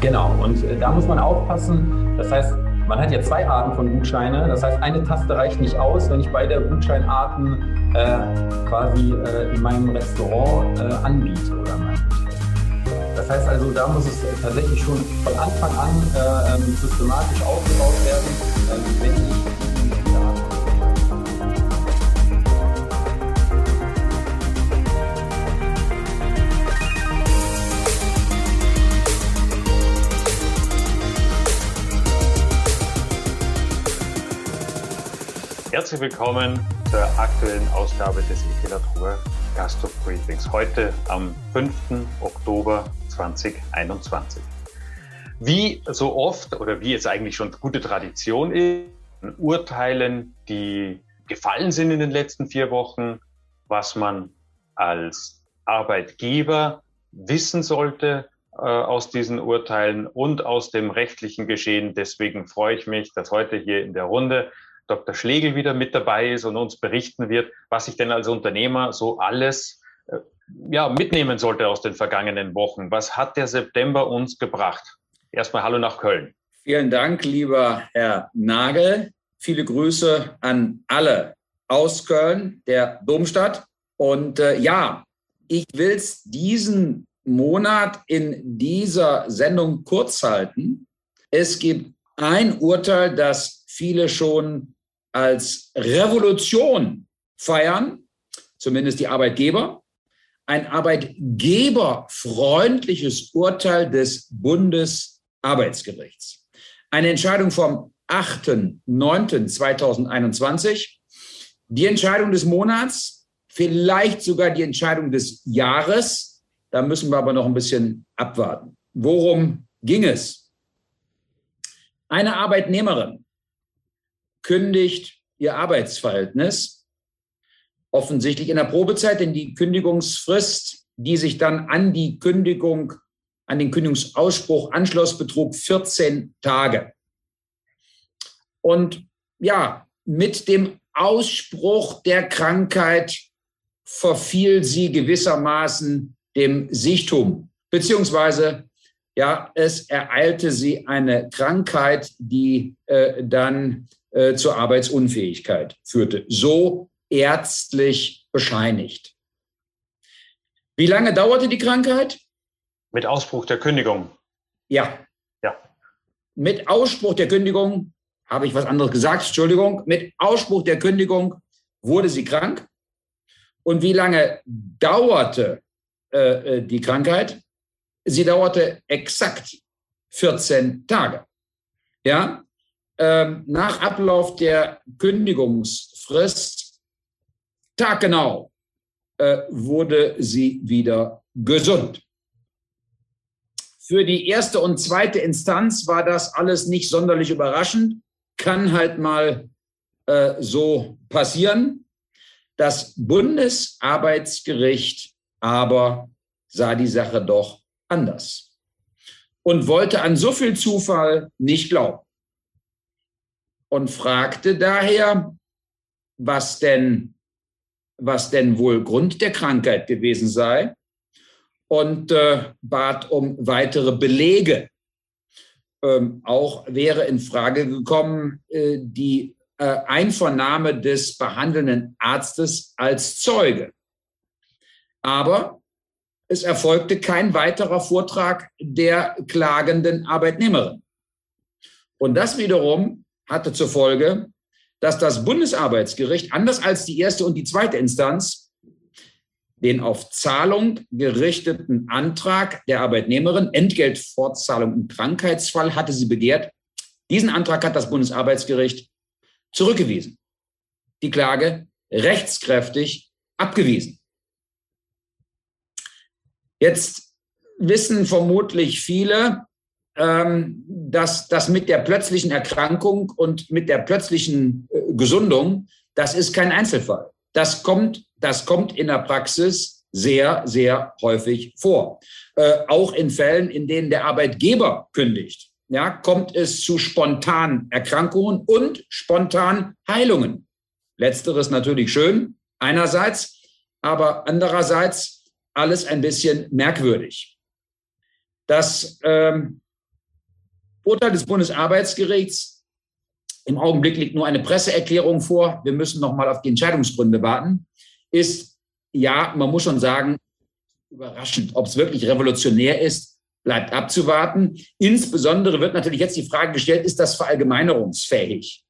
Genau, und äh, da muss man aufpassen. Das heißt, man hat ja zwei Arten von Gutscheine. Das heißt, eine Taste reicht nicht aus, wenn ich beide Gutscheinarten äh, quasi äh, in meinem Restaurant äh, anbiete oder mein Das heißt also, da muss es tatsächlich schon von Anfang an äh, ähm, systematisch aufgebaut werden, Herzlich willkommen zur aktuellen Ausgabe des Equilatur Gastro Briefings. Heute am 5. Oktober 2021. Wie so oft oder wie es eigentlich schon gute Tradition ist, Urteilen, die gefallen sind in den letzten vier Wochen, was man als Arbeitgeber wissen sollte äh, aus diesen Urteilen und aus dem rechtlichen Geschehen. Deswegen freue ich mich, dass heute hier in der Runde Dr. Schlegel wieder mit dabei ist und uns berichten wird, was ich denn als Unternehmer so alles äh, ja, mitnehmen sollte aus den vergangenen Wochen. Was hat der September uns gebracht? Erstmal Hallo nach Köln. Vielen Dank, lieber Herr Nagel. Viele Grüße an alle aus Köln, der Domstadt. Und äh, ja, ich will es diesen Monat in dieser Sendung kurz halten. Es gibt ein Urteil, das viele schon als Revolution feiern, zumindest die Arbeitgeber, ein arbeitgeberfreundliches Urteil des Bundesarbeitsgerichts. Eine Entscheidung vom 8.9.2021, die Entscheidung des Monats, vielleicht sogar die Entscheidung des Jahres. Da müssen wir aber noch ein bisschen abwarten. Worum ging es? Eine Arbeitnehmerin kündigt ihr Arbeitsverhältnis, offensichtlich in der Probezeit, denn die Kündigungsfrist, die sich dann an die Kündigung, an den Kündigungsausspruch anschloss, betrug 14 Tage. Und ja, mit dem Ausspruch der Krankheit verfiel sie gewissermaßen dem Sichtum, beziehungsweise ja, es ereilte sie eine Krankheit, die äh, dann äh, zur Arbeitsunfähigkeit führte. So ärztlich bescheinigt. Wie lange dauerte die Krankheit? Mit Ausbruch der Kündigung. Ja. Ja. Mit Ausspruch der Kündigung, habe ich was anderes gesagt, Entschuldigung, mit Ausspruch der Kündigung wurde sie krank. Und wie lange dauerte äh, äh die Krankheit? Sie dauerte exakt 14 Tage. Ja, ähm, nach Ablauf der Kündigungsfrist, taggenau, äh, wurde sie wieder gesund. Für die erste und zweite Instanz war das alles nicht sonderlich überraschend, kann halt mal äh, so passieren. Das Bundesarbeitsgericht aber sah die Sache doch anders und wollte an so viel Zufall nicht glauben und fragte daher, was denn, was denn wohl Grund der Krankheit gewesen sei und äh, bat um weitere Belege. Ähm, auch wäre in Frage gekommen äh, die äh, Einvernahme des behandelnden Arztes als Zeuge. Aber es erfolgte kein weiterer Vortrag der klagenden Arbeitnehmerin. Und das wiederum hatte zur Folge, dass das Bundesarbeitsgericht, anders als die erste und die zweite Instanz, den auf Zahlung gerichteten Antrag der Arbeitnehmerin, Entgeltfortzahlung im Krankheitsfall, hatte sie begehrt. Diesen Antrag hat das Bundesarbeitsgericht zurückgewiesen. Die Klage rechtskräftig abgewiesen. Jetzt wissen vermutlich viele, ähm, dass das mit der plötzlichen Erkrankung und mit der plötzlichen äh, Gesundung, das ist kein Einzelfall. Das kommt, das kommt in der Praxis sehr, sehr häufig vor. Äh, auch in Fällen, in denen der Arbeitgeber kündigt, ja, kommt es zu spontanen Erkrankungen und spontan Heilungen. Letzteres natürlich schön, einerseits, aber andererseits alles ein bisschen merkwürdig. Das ähm, Urteil des Bundesarbeitsgerichts. Im Augenblick liegt nur eine Presseerklärung vor. Wir müssen noch mal auf die Entscheidungsgründe warten. Ist ja, man muss schon sagen, überraschend. Ob es wirklich revolutionär ist, bleibt abzuwarten. Insbesondere wird natürlich jetzt die Frage gestellt, ist das verallgemeinerungsfähig?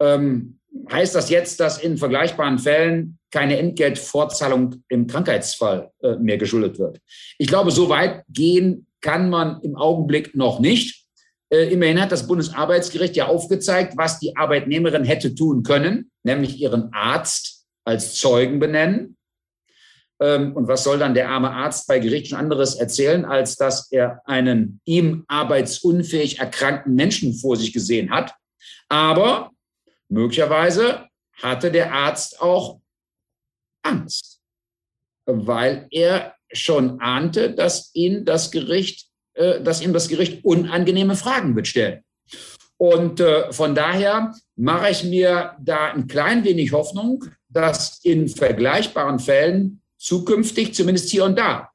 Ähm, heißt das jetzt, dass in vergleichbaren Fällen keine Entgeltfortzahlung im Krankheitsfall äh, mehr geschuldet wird? Ich glaube, so weit gehen kann man im Augenblick noch nicht. Äh, immerhin hat das Bundesarbeitsgericht ja aufgezeigt, was die Arbeitnehmerin hätte tun können, nämlich ihren Arzt als Zeugen benennen. Ähm, und was soll dann der arme Arzt bei Gericht schon anderes erzählen, als dass er einen ihm arbeitsunfähig erkrankten Menschen vor sich gesehen hat? Aber möglicherweise hatte der Arzt auch Angst, weil er schon ahnte, dass ihn das Gericht, äh, dass ihm das Gericht unangenehme Fragen wird stellen. Und äh, von daher mache ich mir da ein klein wenig Hoffnung, dass in vergleichbaren Fällen zukünftig, zumindest hier und da,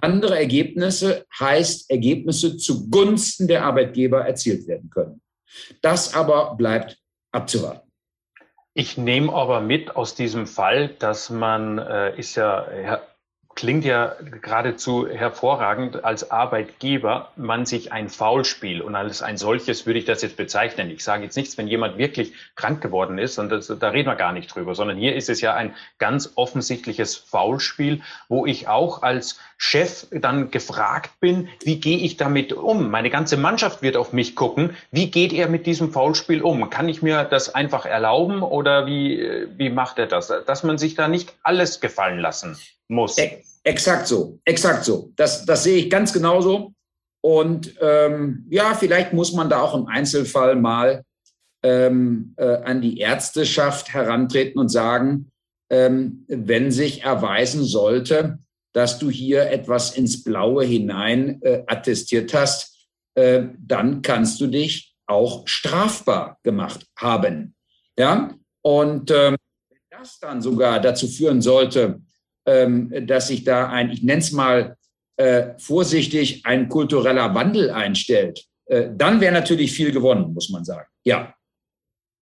andere Ergebnisse heißt Ergebnisse zugunsten der Arbeitgeber erzielt werden können. Das aber bleibt abzuwarten. Ich nehme aber mit aus diesem Fall, dass man äh, ist ja klingt ja geradezu hervorragend als Arbeitgeber, man sich ein Foulspiel und als ein solches würde ich das jetzt bezeichnen. Ich sage jetzt nichts, wenn jemand wirklich krank geworden ist und das, da reden wir gar nicht drüber, sondern hier ist es ja ein ganz offensichtliches Foulspiel, wo ich auch als Chef dann gefragt bin, wie gehe ich damit um? Meine ganze Mannschaft wird auf mich gucken. Wie geht er mit diesem Foulspiel um? Kann ich mir das einfach erlauben oder wie, wie macht er das? Dass man sich da nicht alles gefallen lassen muss. E exakt so, exakt so. Das, das sehe ich ganz genauso. Und ähm, ja, vielleicht muss man da auch im Einzelfall mal ähm, äh, an die Ärzteschaft herantreten und sagen, ähm, wenn sich erweisen sollte, dass du hier etwas ins Blaue hinein äh, attestiert hast, äh, dann kannst du dich auch strafbar gemacht haben. Ja, und ähm, wenn das dann sogar dazu führen sollte, dass sich da ein, ich nenne es mal äh, vorsichtig, ein kultureller Wandel einstellt, äh, dann wäre natürlich viel gewonnen, muss man sagen. Ja.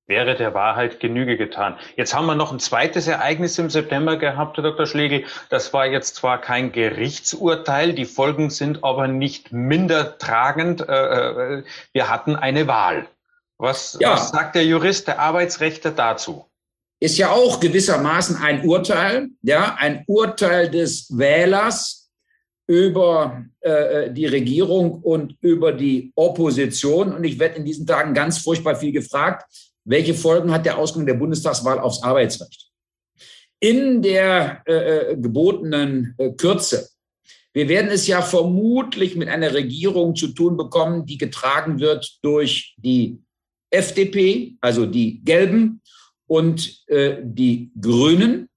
Wäre der Wahrheit Genüge getan. Jetzt haben wir noch ein zweites Ereignis im September gehabt, Herr Dr. Schlegel. Das war jetzt zwar kein Gerichtsurteil, die Folgen sind aber nicht minder tragend. Äh, wir hatten eine Wahl. Was, ja. was sagt der Jurist, der Arbeitsrechter dazu? Ist ja auch gewissermaßen ein Urteil, ja, ein Urteil des Wählers über äh, die Regierung und über die Opposition. Und ich werde in diesen Tagen ganz furchtbar viel gefragt, welche Folgen hat der Ausgang der Bundestagswahl aufs Arbeitsrecht? In der äh, äh gebotenen äh, Kürze. Wir werden es ja vermutlich mit einer Regierung zu tun bekommen, die getragen wird durch die FDP, also die Gelben, und äh, die Grünen,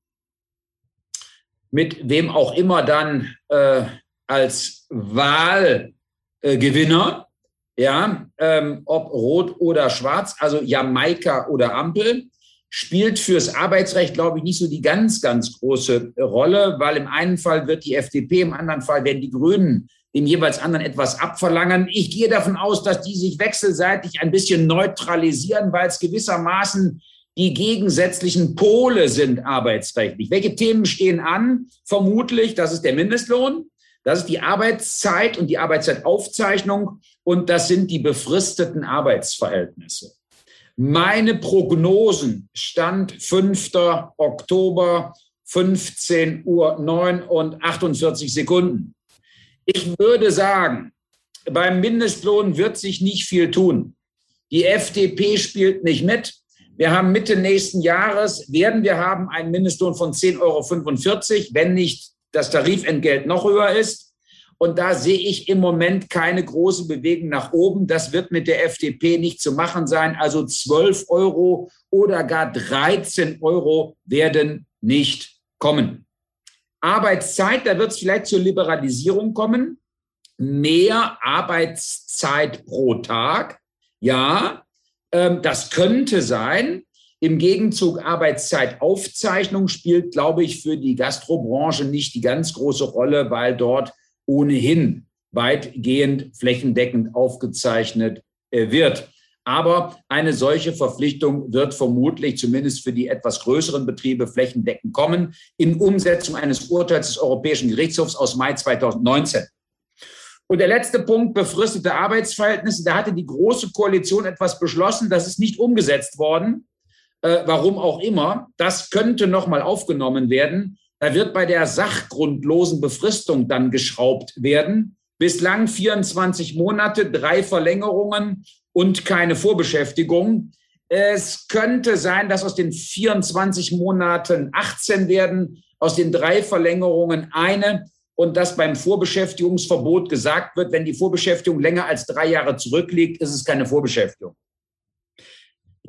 mit wem auch immer dann äh, als Wahlgewinner, äh, ja, ähm, ob rot oder schwarz, also Jamaika oder Ampel, spielt fürs Arbeitsrecht, glaube ich, nicht so die ganz, ganz große Rolle, weil im einen Fall wird die FDP, im anderen Fall werden die Grünen dem jeweils anderen etwas abverlangen. Ich gehe davon aus, dass die sich wechselseitig ein bisschen neutralisieren, weil es gewissermaßen die gegensätzlichen Pole sind arbeitsrechtlich. Welche Themen stehen an? Vermutlich, das ist der Mindestlohn, das ist die Arbeitszeit und die Arbeitszeitaufzeichnung und das sind die befristeten Arbeitsverhältnisse. Meine Prognosen stand 5. Oktober 15 Uhr 9 und 48 Sekunden. Ich würde sagen, beim Mindestlohn wird sich nicht viel tun. Die FDP spielt nicht mit. Wir haben Mitte nächsten Jahres, werden wir haben einen Mindestlohn von 10,45 Euro, wenn nicht das Tarifentgelt noch höher ist. Und da sehe ich im Moment keine große Bewegung nach oben. Das wird mit der FDP nicht zu machen sein. Also 12 Euro oder gar 13 Euro werden nicht kommen. Arbeitszeit, da wird es vielleicht zur Liberalisierung kommen. Mehr Arbeitszeit pro Tag. Ja, das könnte sein. Im Gegenzug Arbeitszeitaufzeichnung spielt, glaube ich, für die Gastrobranche nicht die ganz große Rolle, weil dort ohnehin weitgehend flächendeckend aufgezeichnet äh, wird. Aber eine solche Verpflichtung wird vermutlich zumindest für die etwas größeren Betriebe flächendeckend kommen in Umsetzung eines Urteils des Europäischen Gerichtshofs aus Mai 2019. Und der letzte Punkt, befristete Arbeitsverhältnisse. Da hatte die Große Koalition etwas beschlossen, das ist nicht umgesetzt worden. Äh, warum auch immer. Das könnte nochmal aufgenommen werden. Da wird bei der sachgrundlosen Befristung dann geschraubt werden. Bislang 24 Monate, drei Verlängerungen und keine Vorbeschäftigung. Es könnte sein, dass aus den 24 Monaten 18 werden, aus den drei Verlängerungen eine und dass beim Vorbeschäftigungsverbot gesagt wird, wenn die Vorbeschäftigung länger als drei Jahre zurückliegt, ist es keine Vorbeschäftigung.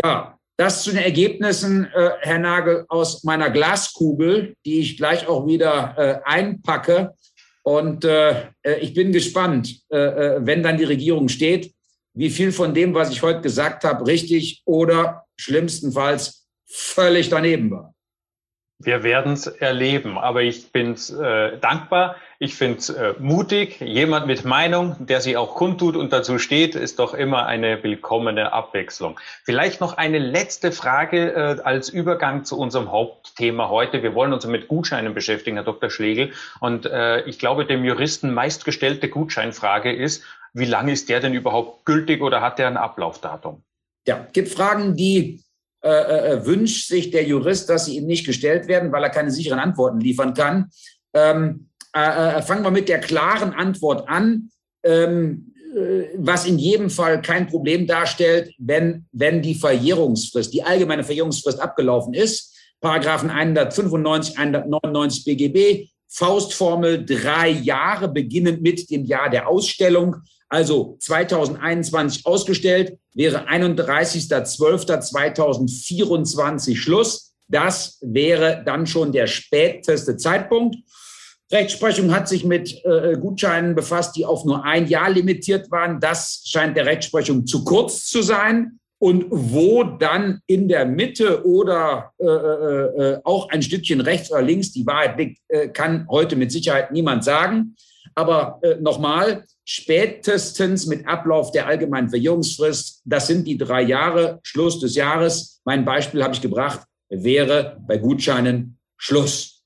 Ja, das zu den Ergebnissen, äh, Herr Nagel, aus meiner Glaskugel, die ich gleich auch wieder äh, einpacke. Und äh, äh ich bin gespannt, äh, äh, wenn dann die Regierung steht, wie viel von dem, was ich heute gesagt habe, richtig oder schlimmstenfalls völlig daneben war. Wir werden es erleben, aber ich bin äh, dankbar. Ich finde es äh, mutig. Jemand mit Meinung, der sie auch kundtut und dazu steht, ist doch immer eine willkommene Abwechslung. Vielleicht noch eine letzte Frage äh, als Übergang zu unserem Hauptthema heute. Wir wollen uns mit Gutscheinen beschäftigen, Herr Dr. Schlegel. Und äh, ich glaube, dem Juristen meistgestellte Gutscheinfrage ist, wie lange ist der denn überhaupt gültig oder hat der ein Ablaufdatum? Ja, gibt Fragen, die äh, äh, äh, wünscht sich der Jurist, dass sie ihm nicht gestellt werden, weil er keine sicheren Antworten liefern kann. Ähm, äh, äh fangen wir mit der klaren Antwort an, ähm, äh, was in jedem Fall kein Problem darstellt, wenn, wenn die Verjährungsfrist, die allgemeine Verjährungsfrist abgelaufen ist. Paragraphen 195, 199 BGB, Faustformel drei Jahre, beginnend mit dem Jahr der Ausstellung also 2021 ausgestellt, wäre 31.12.2024 Schluss. Das wäre dann schon der späteste Zeitpunkt. Rechtsprechung hat sich mit äh, Gutscheinen befasst, die auf nur ein Jahr limitiert waren. Das scheint der Rechtsprechung zu kurz zu sein. Und wo dann in der Mitte oder äh, äh, äh auch ein Stückchen rechts oder links die Wahrheit liegt, äh, kann heute mit Sicherheit niemand sagen. Aber äh, nochmal, spätestens mit Ablauf der allgemeinen Verjährungsfrist, das sind die drei Jahre, Schluss des Jahres. Mein Beispiel habe ich gebracht, wäre bei Gutscheinen Schluss.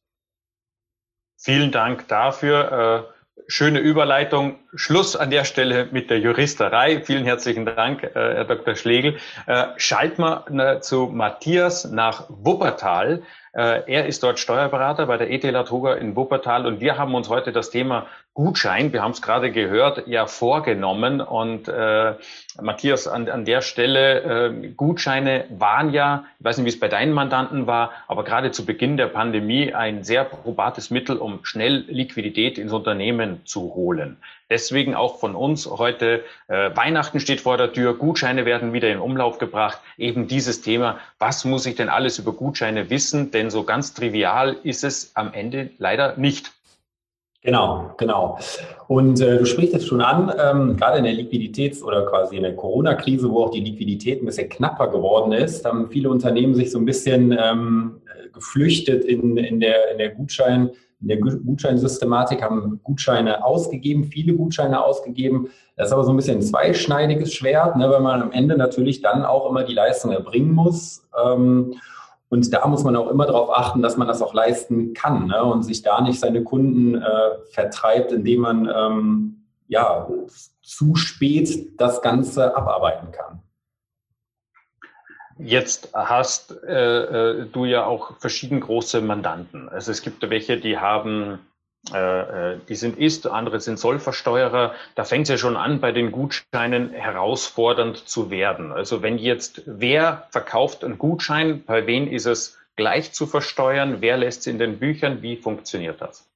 Vielen Dank dafür. Äh, schöne Überleitung. Schluss an der Stelle mit der Juristerei. Vielen herzlichen Dank, äh, Herr Dr. Schlegel. Äh, schalten wir zu Matthias nach Wuppertal. Er ist dort Steuerberater bei der ET Latoga in Wuppertal und wir haben uns heute das Thema Gutschein, wir haben es gerade gehört, ja vorgenommen. Und äh, Matthias, an, an der Stelle, äh, Gutscheine waren ja, ich weiß nicht, wie es bei deinen Mandanten war, aber gerade zu Beginn der Pandemie ein sehr probates Mittel, um schnell Liquidität ins Unternehmen zu holen. Deswegen auch von uns heute, äh, Weihnachten steht vor der Tür, Gutscheine werden wieder in Umlauf gebracht. Eben dieses Thema, was muss ich denn alles über Gutscheine wissen? Denn so ganz trivial ist es am Ende leider nicht. Genau, genau. Und äh, du sprichst es schon an, ähm, gerade in der Liquiditäts- oder quasi in der Corona-Krise, wo auch die Liquidität ein bisschen knapper geworden ist, haben viele Unternehmen sich so ein bisschen ähm, geflüchtet in, in, der, in der Gutschein, in der Gutscheinsystematik, haben Gutscheine ausgegeben, viele Gutscheine ausgegeben. Das ist aber so ein bisschen ein zweischneidiges Schwert, ne, weil man am Ende natürlich dann auch immer die Leistung erbringen muss. Ähm, und da muss man auch immer darauf achten, dass man das auch leisten kann ne? und sich da nicht seine Kunden äh, vertreibt, indem man ähm, ja, zu spät das Ganze abarbeiten kann. Jetzt hast äh, äh du ja auch verschieden große Mandanten. Also es gibt welche, die haben die sind Ist, andere sind Sollversteuerer. Da fängt es ja schon an, bei den Gutscheinen herausfordernd zu werden. Also wenn jetzt, wer verkauft einen Gutschein, bei wem ist es gleich zu versteuern, wer lässt es in den Büchern, wie funktioniert das?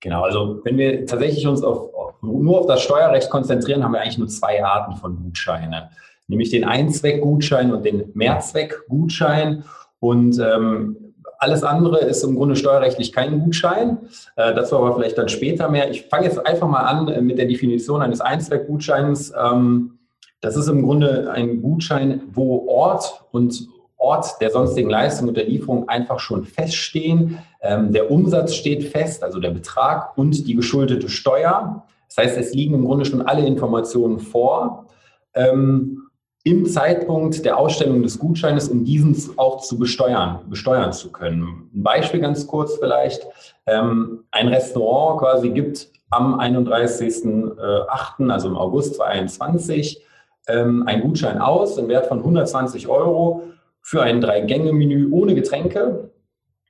Genau, also wenn wir tatsächlich uns auf, nur auf das Steuerrecht konzentrieren, haben wir eigentlich nur zwei Arten von Gutscheinen, nämlich den Einzweckgutschein und den Mehrzweckgutschein. Und ähm, alles andere ist im Grunde steuerrechtlich kein Gutschein. Äh, dazu aber vielleicht dann später mehr. Ich fange jetzt einfach mal an äh, mit der Definition eines Einzweckgutscheins. Ähm, das ist im Grunde ein Gutschein, wo Ort und Ort der sonstigen Leistung und der Lieferung einfach schon feststehen. Ähm, der Umsatz steht fest, also der Betrag und die geschuldete Steuer. Das heißt, es liegen im Grunde schon alle Informationen vor. Ähm, im Zeitpunkt der Ausstellung des Gutscheines, um diesen auch zu besteuern, besteuern zu können. Ein Beispiel ganz kurz vielleicht. Ähm, ein Restaurant quasi gibt am 31.08., also im August 2021, ähm, einen Gutschein aus im Wert von 120 Euro für ein Drei-Gänge-Menü ohne Getränke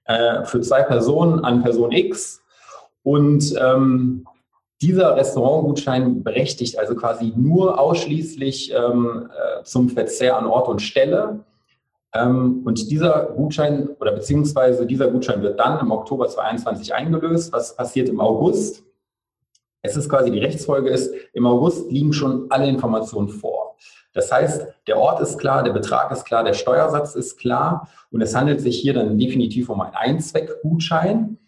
äh, für zwei Personen an Person X. Und ähm, dieser Restaurantgutschein berechtigt also quasi nur ausschließlich ähm, äh, zum Verzehr an Ort und Stelle. Ähm, und dieser Gutschein oder beziehungsweise dieser Gutschein wird dann im Oktober 2021 eingelöst. Was passiert im August? Es ist quasi die Rechtsfolge ist, im August liegen schon alle Informationen vor. Das heißt, der Ort ist klar, der Betrag ist klar, der Steuersatz ist klar und es handelt sich hier dann definitiv um einen Einzweckgutschein.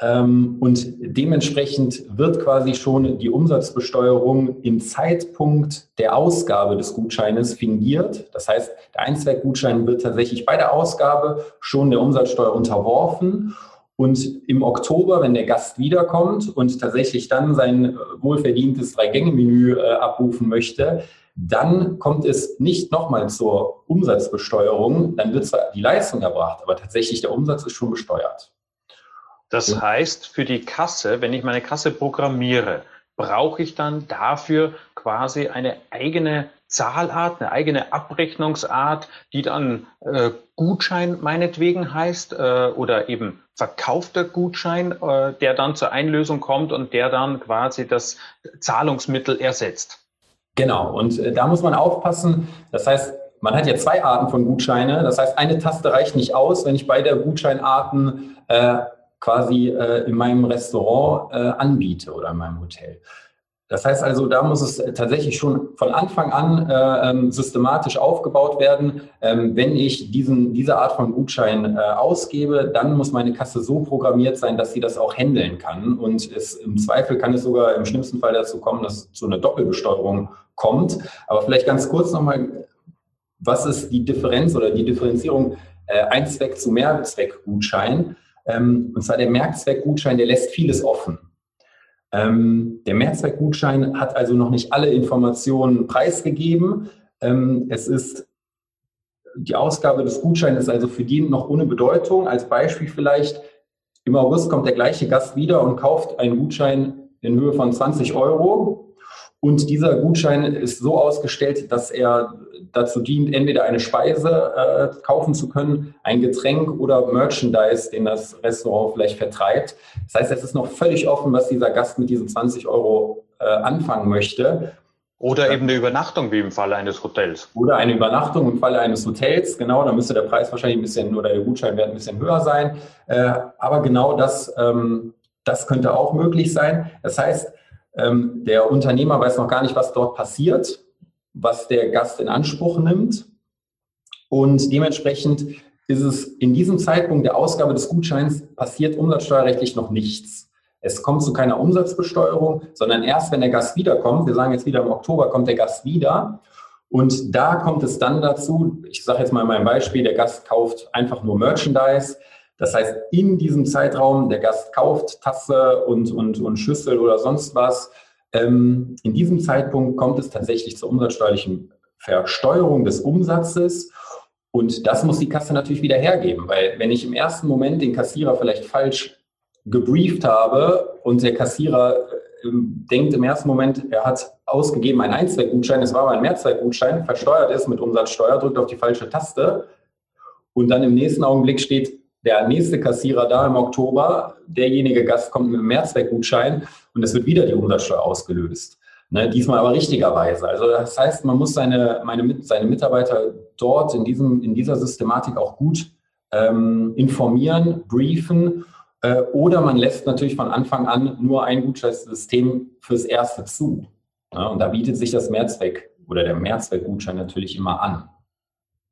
Ähm, und dementsprechend wird quasi schon die Umsatzbesteuerung im Zeitpunkt der Ausgabe des Gutscheines fingiert. Das heißt, der Einzweckgutschein wird tatsächlich bei der Ausgabe schon der Umsatzsteuer unterworfen. Und im Oktober, wenn der Gast wiederkommt und tatsächlich dann sein wohlverdientes Drei-Gänge-Menü äh, abrufen möchte, dann kommt es nicht nochmal zur Umsatzbesteuerung, dann wird zwar die Leistung erbracht, aber tatsächlich der Umsatz ist schon besteuert. Das heißt, für die Kasse, wenn ich meine Kasse programmiere, brauche ich dann dafür quasi eine eigene Zahlart, eine eigene Abrechnungsart, die dann äh, Gutschein meinetwegen heißt äh, oder eben verkaufter Gutschein, äh, der dann zur Einlösung kommt und der dann quasi das Zahlungsmittel ersetzt. Genau, und äh, da muss man aufpassen. Das heißt, man hat ja zwei Arten von Gutscheine. Das heißt, eine Taste reicht nicht aus, wenn ich beide Gutscheinarten äh, quasi äh, in meinem Restaurant äh, anbiete oder in meinem Hotel. Das heißt also, da muss es tatsächlich schon von Anfang an äh, ähm, systematisch aufgebaut werden. Ähm, wenn ich diesen, diese Art von Gutschein äh, ausgebe, dann muss meine Kasse so programmiert sein, dass sie das auch handeln kann. Und es, im Zweifel kann es sogar im schlimmsten Fall dazu kommen, dass zu einer Doppelbesteuerung kommt. Aber vielleicht ganz kurz nochmal, was ist die Differenz oder die Differenzierung äh, Einzweck zu Mehrzweckgutschein? Ähm, und zwar der Mehrzweckgutschein, der lässt vieles offen. Ähm, der Mehrzweckgutschein hat also noch nicht alle Informationen preisgegeben. Ähm, es ist die Ausgabe des Gutscheins ist also für die noch ohne Bedeutung. Als Beispiel vielleicht, im August kommt der gleiche Gast wieder und kauft einen Gutschein in Höhe von 20 Euro. Und dieser Gutschein ist so ausgestellt, dass er dazu dient, entweder eine Speise äh, kaufen zu können, ein Getränk oder Merchandise, den das Restaurant vielleicht vertreibt. Das heißt, es ist noch völlig offen, was dieser Gast mit diesen 20 Euro äh, anfangen möchte. Oder eben eine Übernachtung wie im Falle eines Hotels. Oder eine Übernachtung im Falle eines Hotels, genau, da müsste der Preis wahrscheinlich ein bisschen oder der Gutscheinwert ein bisschen höher sein. Äh, aber genau das, ähm, das könnte auch möglich sein. Das heißt, ähm, der Unternehmer weiß noch gar nicht, was dort passiert, was der Gast in Anspruch nimmt. Und dementsprechend ist es in diesem Zeitpunkt der Ausgabe des Gutscheins passiert umsatzsteuerrechtlich noch nichts. Es kommt zu keiner Umsatzbesteuerung, sondern erst, wenn der Gast wiederkommt, wir sagen jetzt wieder im Oktober kommt der Gast wieder, und da kommt es dann dazu, ich sage jetzt mal mein Beispiel, der Gast kauft einfach nur Merchandise, das heißt, in diesem Zeitraum, der Gast kauft Tasse und, und, und Schüssel oder sonst was, ähm, in diesem Zeitpunkt kommt es tatsächlich zur umsatzsteuerlichen Versteuerung des Umsatzes. Und das muss die Kasse natürlich wieder hergeben, weil wenn ich im ersten Moment den Kassierer vielleicht falsch gebrieft habe und der Kassierer äh, denkt im ersten Moment, er hat ausgegeben einen Einzweckgutschein, es war aber ein Mehrzweckgutschein, versteuert ist mit Umsatzsteuer, drückt auf die falsche Taste und dann im nächsten Augenblick steht, der nächste Kassierer da im Oktober, derjenige Gast kommt mit einem Mehrzweckgutschein und es wird wieder die Umsatzsteuer ausgelöst. Ne, diesmal aber richtigerweise. Also das heißt, man muss seine, meine, seine Mitarbeiter dort in, diesem, in dieser Systematik auch gut ähm, informieren, briefen äh, oder man lässt natürlich von Anfang an nur ein Gutscheinssystem fürs Erste zu. Ne, und da bietet sich das Mehrzweck oder der Mehrzweckgutschein natürlich immer an.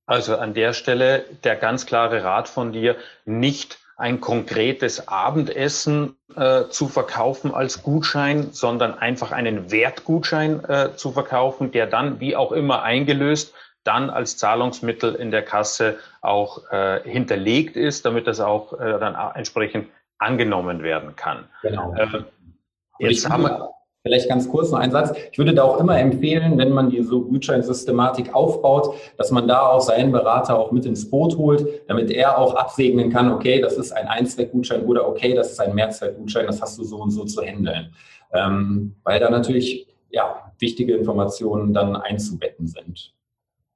Also an der Stelle der ganz klare Rat von dir, nicht ein konkretes Abendessen äh, zu verkaufen als Gutschein, sondern einfach einen Wertgutschein äh, zu verkaufen, der dann wie auch immer eingelöst, dann als Zahlungsmittel in der Kasse auch äh, hinterlegt ist, damit das auch äh, dann entsprechend angenommen werden kann. Genau. Äh, jetzt haben wir Vielleicht ganz kurz noch ein Satz. Ich würde da auch immer empfehlen, wenn man diese Gutscheinsystematik aufbaut, dass man da auch seinen Berater auch mit ins Boot holt, damit er auch absegnen kann, okay, das ist ein Einzweckgutschein oder okay, das ist ein Mehrzweckgutschein, das hast du so und so zu handeln. Ähm, weil da natürlich ja, wichtige Informationen dann einzubetten sind.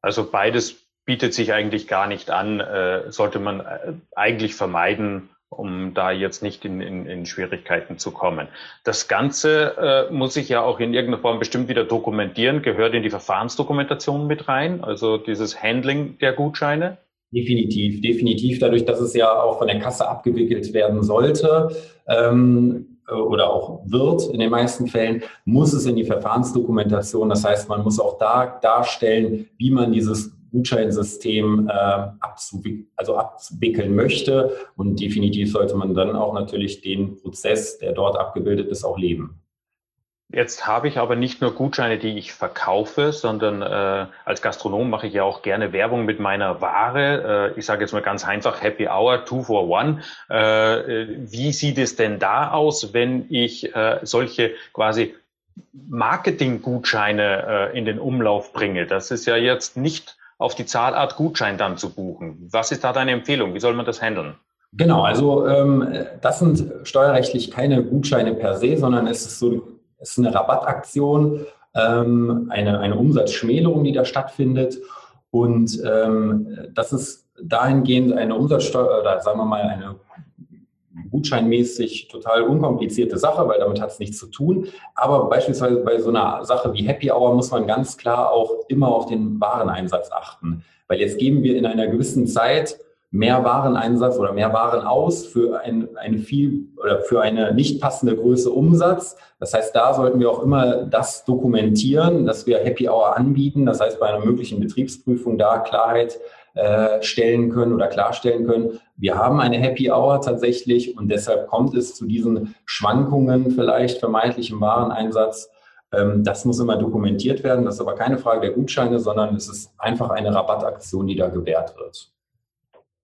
Also beides bietet sich eigentlich gar nicht an, äh, sollte man äh, eigentlich vermeiden, um da jetzt nicht in, in, in Schwierigkeiten zu kommen. Das Ganze äh, muss sich ja auch in irgendeiner Form bestimmt wieder dokumentieren, gehört in die Verfahrensdokumentation mit rein, also dieses Handling der Gutscheine. Definitiv, definitiv. Dadurch, dass es ja auch von der Kasse abgewickelt werden sollte ähm, oder auch wird in den meisten Fällen, muss es in die Verfahrensdokumentation. Das heißt, man muss auch da darstellen, wie man dieses Gutscheinsystem äh, abzuwick also abwickeln möchte. Und definitiv sollte man dann auch natürlich den Prozess, der dort abgebildet ist, auch leben. Jetzt habe ich aber nicht nur Gutscheine, die ich verkaufe, sondern äh, als Gastronom mache ich ja auch gerne Werbung mit meiner Ware. Äh, ich sage jetzt mal ganz einfach Happy Hour, Two for One. Äh, wie sieht es denn da aus, wenn ich äh, solche quasi Marketing-Gutscheine äh, in den Umlauf bringe? Das ist ja jetzt nicht auf die Zahlart Gutschein dann zu buchen. Was ist da deine Empfehlung? Wie soll man das handeln? Genau, also ähm, das sind steuerrechtlich keine Gutscheine per se, sondern es ist so es ist eine Rabattaktion, ähm, eine, eine Umsatzschmälerung, die da stattfindet. Und ähm, das ist dahingehend eine Umsatzsteuer oder sagen wir mal eine gutscheinmäßig total unkomplizierte Sache, weil damit hat es nichts zu tun. Aber beispielsweise bei so einer Sache wie Happy Hour muss man ganz klar auch immer auf den Wareneinsatz achten. Weil jetzt geben wir in einer gewissen Zeit mehr Wareneinsatz oder mehr Waren aus für ein, eine viel oder für eine nicht passende Größe Umsatz. Das heißt, da sollten wir auch immer das dokumentieren, dass wir Happy Hour anbieten. Das heißt, bei einer möglichen Betriebsprüfung da Klarheit äh, stellen können oder klarstellen können. Wir haben eine Happy Hour tatsächlich und deshalb kommt es zu diesen Schwankungen vielleicht vermeintlich im Wareneinsatz. Ähm, das muss immer dokumentiert werden. Das ist aber keine Frage der Gutscheine, sondern es ist einfach eine Rabattaktion, die da gewährt wird.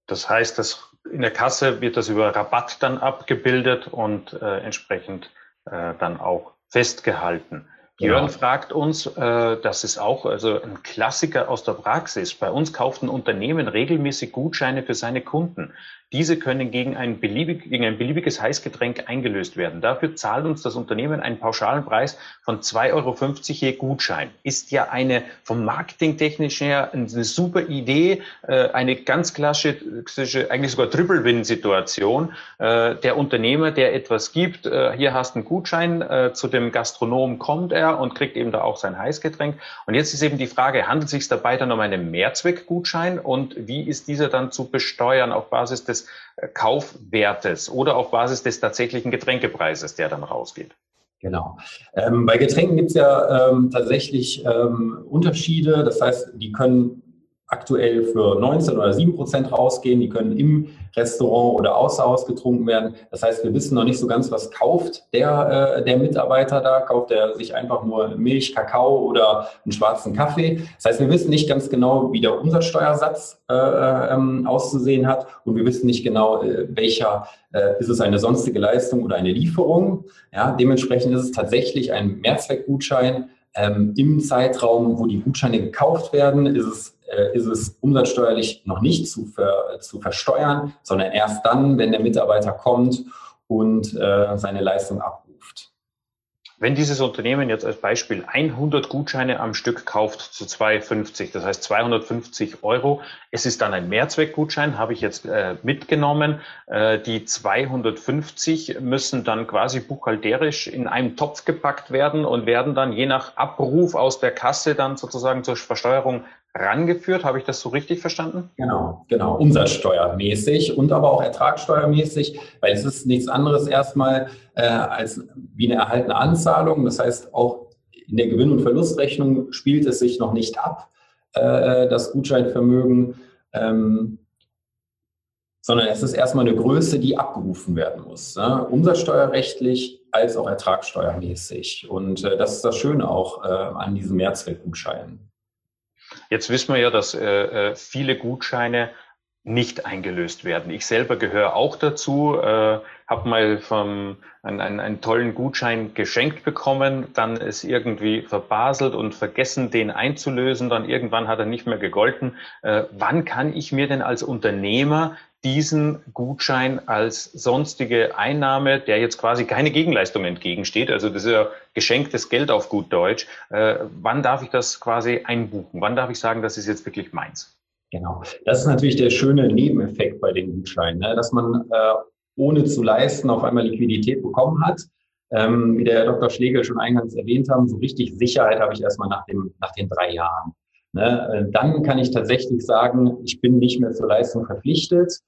Das heißt, dass in der Kasse wird das über Rabatt dann abgebildet und äh, entsprechend äh, dann auch festgehalten. Jörn ja. fragt uns, äh, das ist auch also ein Klassiker aus der Praxis. Bei uns kauft ein Unternehmen regelmäßig Gutscheine für seine Kunden. Diese können gegen ein, beliebig, gegen ein beliebiges Heißgetränk eingelöst werden. Dafür zahlt uns das Unternehmen einen pauschalen Preis von 2,50 Euro je Gutschein. Ist ja eine vom Marketingtechnisch her eine super Idee, äh, eine ganz klassische, eigentlich sogar Triple-Win-Situation. Äh, der Unternehmer, der etwas gibt, äh, hier hast du einen Gutschein, zu dem Gastronom kommt er und kriegt eben da auch sein Heißgetränk. Und jetzt ist eben die Frage, handelt es sich dabei dann um einen Mehrzweckgutschein und wie ist dieser dann zu besteuern auf Basis des des äh, Kaufwertes oder auf Basis des tatsächlichen Getränkepreises, der dann rausgeht. Genau. Ähm, bei Getränken gibt es ja ähm, tatsächlich ähm, Unterschiede. Das heißt, die können aktuell für 19 oder 7 Prozent rausgehen. Die können im Restaurant oder außer Haus getrunken werden. Das heißt, wir wissen noch nicht so ganz, was kauft der, äh, der Mitarbeiter da. Kauft er sich einfach nur Milch, Kakao oder einen schwarzen Kaffee? Das heißt, wir wissen nicht ganz genau, wie der Umsatzsteuersatz äh, ähm, auszusehen hat. Und wir wissen nicht genau, äh, welcher äh, ist es eine sonstige Leistung oder eine Lieferung. Ja, dementsprechend ist es tatsächlich ein Mehrzweckgutschein. Ähm, Im Zeitraum, wo die Gutscheine gekauft werden, ist es äh, ist es umsatzsteuerlich noch nicht zu, ver, zu versteuern, sondern erst dann, wenn der Mitarbeiter kommt und äh, seine Leistung abruft. Wenn dieses Unternehmen jetzt als Beispiel 100 Gutscheine am Stück kauft zu 2,50, das heißt 250 Euro, es ist dann ein Mehrzweckgutschein, habe ich jetzt äh, mitgenommen. Äh, die 250 müssen dann quasi buchhalterisch in einem Topf gepackt werden und werden dann je nach Abruf aus der Kasse dann sozusagen zur Versteuerung rangeführt. Habe ich das so richtig verstanden? Genau, genau. Umsatzsteuermäßig und aber auch ertragssteuermäßig, weil es ist nichts anderes erstmal äh, als wie eine erhaltene Anzahlung. Das heißt, auch in der Gewinn- und Verlustrechnung spielt es sich noch nicht ab, äh, das Gutscheinvermögen. Ähm, sondern es ist erstmal eine Größe, die abgerufen werden muss. Ne? Umsatzsteuerrechtlich als auch ertragssteuermäßig. Und äh, das ist das Schöne auch äh, an diesen Mehrzweckgutscheinen. Jetzt wissen wir ja, dass äh, äh, viele Gutscheine nicht eingelöst werden. Ich selber gehöre auch dazu, äh, habe mal vom, einen, einen, einen tollen Gutschein geschenkt bekommen, dann ist irgendwie verbaselt und vergessen, den einzulösen, dann irgendwann hat er nicht mehr gegolten. Äh, wann kann ich mir denn als Unternehmer diesen Gutschein als sonstige Einnahme, der jetzt quasi keine Gegenleistung entgegensteht, also das ist ja geschenktes Geld auf gut Deutsch, äh, wann darf ich das quasi einbuchen? Wann darf ich sagen, das ist jetzt wirklich meins? Genau. Das ist natürlich der schöne Nebeneffekt bei den Gutscheinen, ne? dass man äh, ohne zu leisten auf einmal Liquidität bekommen hat. Ähm, wie der Herr Dr. Schlegel schon eingangs erwähnt haben, so richtig Sicherheit habe ich erstmal nach, dem, nach den drei Jahren. Ne? Äh, dann kann ich tatsächlich sagen, ich bin nicht mehr zur Leistung verpflichtet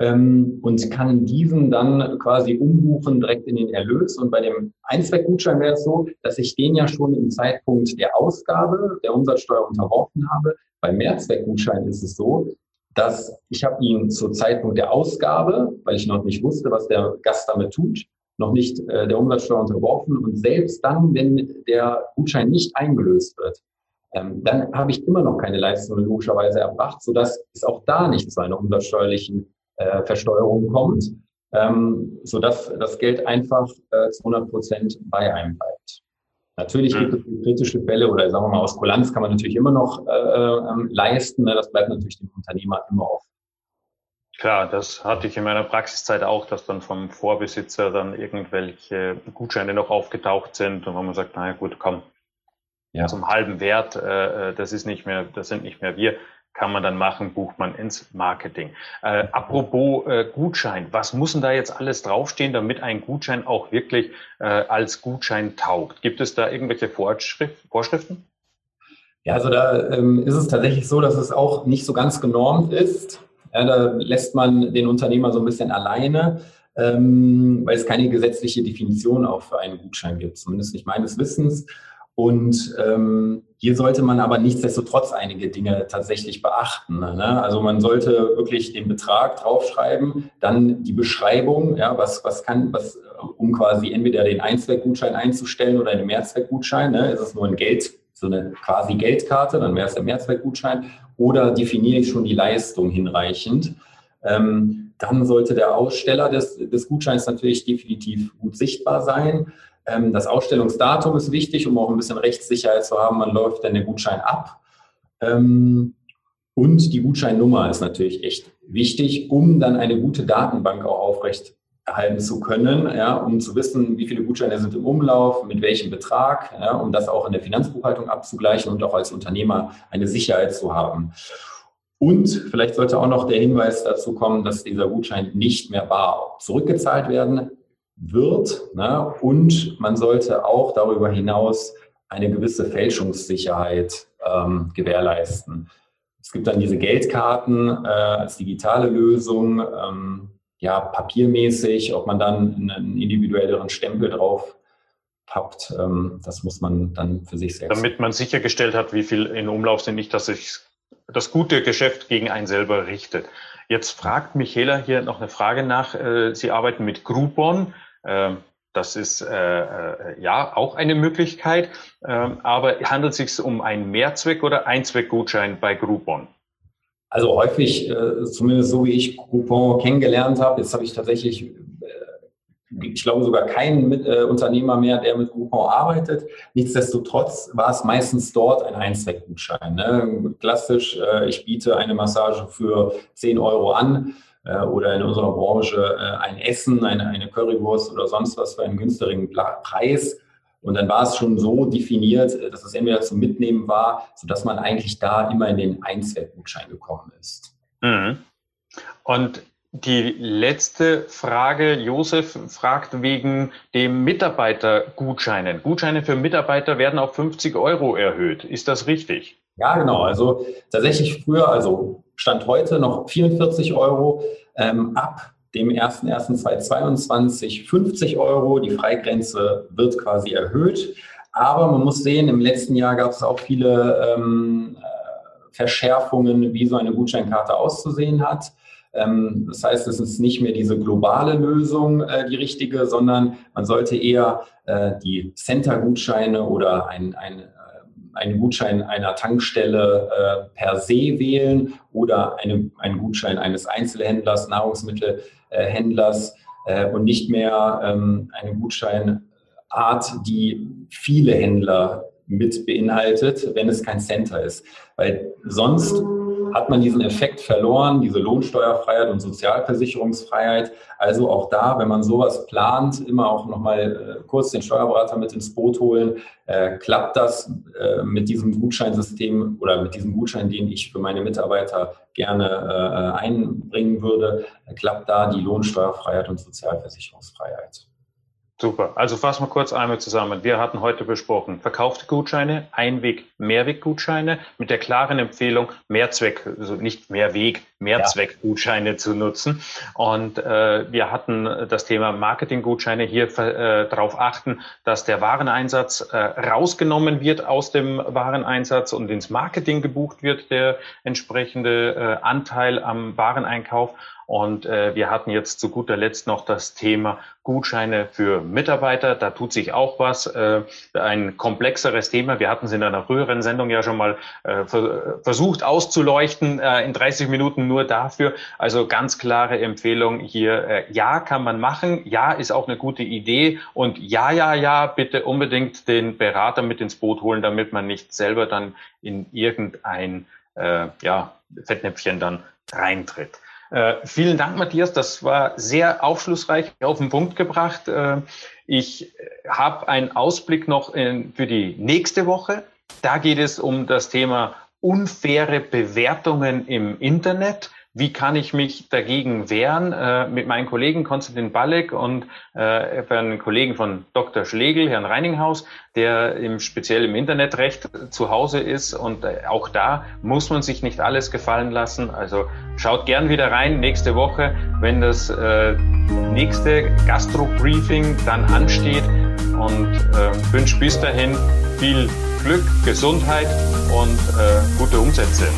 ähm, und kann diesen dann quasi umbuchen direkt in den Erlös. Und bei dem Einzweckgutschein wäre es so, dass ich den ja schon im Zeitpunkt der Ausgabe der Umsatzsteuer unterworfen habe. Beim Mehrzweckgutschein ist es so, dass ich habe ihn zur Zeitpunkt der Ausgabe, weil ich noch nicht wusste, was der Gast damit tut, noch nicht äh, der Umsatzsteuer unterworfen. Und selbst dann, wenn der Gutschein nicht eingelöst wird, ähm, dann habe ich immer noch keine Leistung logischerweise erbracht, sodass es auch da nicht zu einer umsatzsteuerlichen äh, Versteuerung kommt, ähm, sodass das Geld einfach äh, zu 100 Prozent bei einem bleibt. Natürlich gibt es kritische Fälle oder sagen wir mal aus Kulanz kann man natürlich immer noch äh, ähm, leisten. Ne? Das bleibt natürlich dem Unternehmer immer offen. Klar, das hatte ich in meiner Praxiszeit auch, dass dann vom Vorbesitzer dann irgendwelche Gutscheine noch aufgetaucht sind und wo man sagt, naja gut, komm, ja. zum halben Wert, äh, äh, das ist nicht mehr, das sind nicht mehr wir kann man dann machen, bucht man ins Marketing. Äh, apropos äh, Gutschein, was muss denn da jetzt alles draufstehen, damit ein Gutschein auch wirklich äh, als Gutschein taugt? Gibt es da irgendwelche Vorschrift, Vorschriften? Ja, also da ähm, ist es tatsächlich so, dass es auch nicht so ganz genormt ist. Ja, da lässt man den Unternehmer so ein bisschen alleine, ähm, weil es keine gesetzliche Definition auch für einen Gutschein gibt, zumindest nicht meines Wissens. Und ähm, hier sollte man aber nichtsdestotrotz einige Dinge tatsächlich beachten. Ne? Also man sollte wirklich den Betrag draufschreiben, dann die Beschreibung, ja, was, was kann, was, um quasi entweder den Einzweckgutschein einzustellen oder einen Mehrzweckgutschein. Ne? Ist es nur ein Geld, so eine quasi Geldkarte, dann wäre es der Mehrzweckgutschein. Oder definiere ich schon die Leistung hinreichend? Ähm, dann sollte der Aussteller des, des Gutscheins natürlich definitiv gut sichtbar sein. Ähm, das Ausstellungsdatum ist wichtig, um auch ein bisschen Rechtssicherheit zu haben. Man läuft dann den Gutschein ab. Ähm, und die Gutscheinnummer ist natürlich echt wichtig, um dann eine gute Datenbank auch aufrecht erhalten zu können, ja, um zu wissen, wie viele Gutscheine sind im Umlauf, mit welchem Betrag, ja, um das auch in der Finanzbuchhaltung abzugleichen und auch als Unternehmer eine Sicherheit zu haben. Und vielleicht sollte auch noch der Hinweis dazu kommen, dass dieser Gutschein nicht mehr bar zurückgezahlt werden wird. Ne? Und man sollte auch darüber hinaus eine gewisse Fälschungssicherheit ähm, gewährleisten. Es gibt dann diese Geldkarten äh, als digitale Lösung, ähm, ja, papiermäßig, ob man dann einen individuelleren Stempel drauf pappt, ähm, das muss man dann für sich selbst. Damit man sichergestellt hat, wie viel in Umlauf sind, nicht, dass sich das gute Geschäft gegen einen selber richtet. Jetzt fragt Michaela hier noch eine Frage nach. Äh, Sie arbeiten mit Groupon. Ähm, das ist äh, äh, ja auch eine Möglichkeit. Ähm, aber handelt es sich um einen Mehrzweck- oder Einzweckgutschein bei Groupon? Also häufig, äh, zumindest so wie ich Groupon kennengelernt habe, jetzt habe ich tatsächlich, äh, ich glaube sogar keinen mit, äh, Unternehmer mehr, der mit Groupon arbeitet. Nichtsdestotrotz war es meistens dort ein Einzweckgutschein. Ne? Klassisch, äh, ich biete eine Massage für 10 Euro an äh, oder in unserer Branche äh, ein Essen, eine, eine Currywurst oder sonst was für einen günstigen Preis. Und dann war es schon so definiert, äh, dass es entweder zum Mitnehmen war, sodass man eigentlich da immer in den Einzweckgutschein gekommen ist. Mhm. Und die letzte Frage, Josef fragt wegen dem Mitarbeitergutscheinen. Gutscheine für Mitarbeiter werden auf 50 Euro erhöht. Ist das richtig? Ja, genau. Also tatsächlich früher, also Stand heute noch 44 Euro, ähm, ab dem 01.01.2022 50 Euro. Die Freigrenze wird quasi erhöht. Aber man muss sehen, im letzten Jahr gab es auch viele ähm, äh, Verschärfungen, wie so eine Gutscheinkarte auszusehen hat. Ähm, das heißt, es ist nicht mehr diese globale Lösung äh, die richtige, sondern man sollte eher äh, die Center-Gutscheine oder ein, ein einen Gutschein einer Tankstelle äh, per se wählen oder eine, einen Gutschein eines Einzelhändlers, Nahrungsmittelhändlers äh, und nicht mehr ähm, eine Gutscheinart, die viele Händler mit beinhaltet, wenn es kein Center ist. Weil sonst hat man diesen Effekt verloren, diese Lohnsteuerfreiheit und Sozialversicherungsfreiheit. Also auch da, wenn man sowas plant, immer auch nochmal äh, kurz den Steuerberater mit ins Boot holen. Äh, klappt das äh, mit diesem Gutscheinsystem oder mit diesem Gutschein, den ich für meine Mitarbeiter gerne äh, einbringen würde, klappt da die Lohnsteuerfreiheit und Sozialversicherungsfreiheit? Super. Also fassen wir kurz einmal zusammen. Wir hatten heute besprochen, verkaufte Gutscheine, Einweg, Mehrweggutscheine mit der klaren Empfehlung, Mehrzweck, also nicht Mehrweg, Mehrzweckgutscheine ja. zu nutzen. Und äh, wir hatten das Thema Marketinggutscheine hier äh, darauf achten, dass der Wareneinsatz äh, rausgenommen wird aus dem Wareneinsatz und ins Marketing gebucht wird, der entsprechende äh, Anteil am Wareneinkauf. Und äh, wir hatten jetzt zu guter Letzt noch das Thema Gutscheine für Mitarbeiter. Da tut sich auch was. Äh, ein komplexeres Thema. Wir hatten es in einer früheren Sendung ja schon mal äh, versucht auszuleuchten. Äh, in 30 Minuten nur dafür. Also ganz klare Empfehlung hier. Äh, ja, kann man machen. Ja, ist auch eine gute Idee. Und ja, ja, ja, bitte unbedingt den Berater mit ins Boot holen, damit man nicht selber dann in irgendein äh, ja, Fettnäpfchen dann reintritt. Äh, vielen Dank, Matthias. Das war sehr aufschlussreich auf den Punkt gebracht. Äh, ich habe einen Ausblick noch in, für die nächste Woche. Da geht es um das Thema unfaire Bewertungen im Internet wie kann ich mich dagegen wehren? Äh, mit meinen Kollegen Konstantin Balek und äh, einen Kollegen von Dr. Schlegel, Herrn Reininghaus, der im, speziell im Internetrecht zu Hause ist. Und äh, auch da muss man sich nicht alles gefallen lassen. Also schaut gern wieder rein nächste Woche, wenn das äh, nächste Gastro-Briefing dann ansteht. Und äh, wünsche bis dahin viel Glück, Gesundheit und äh, gute Umsätze.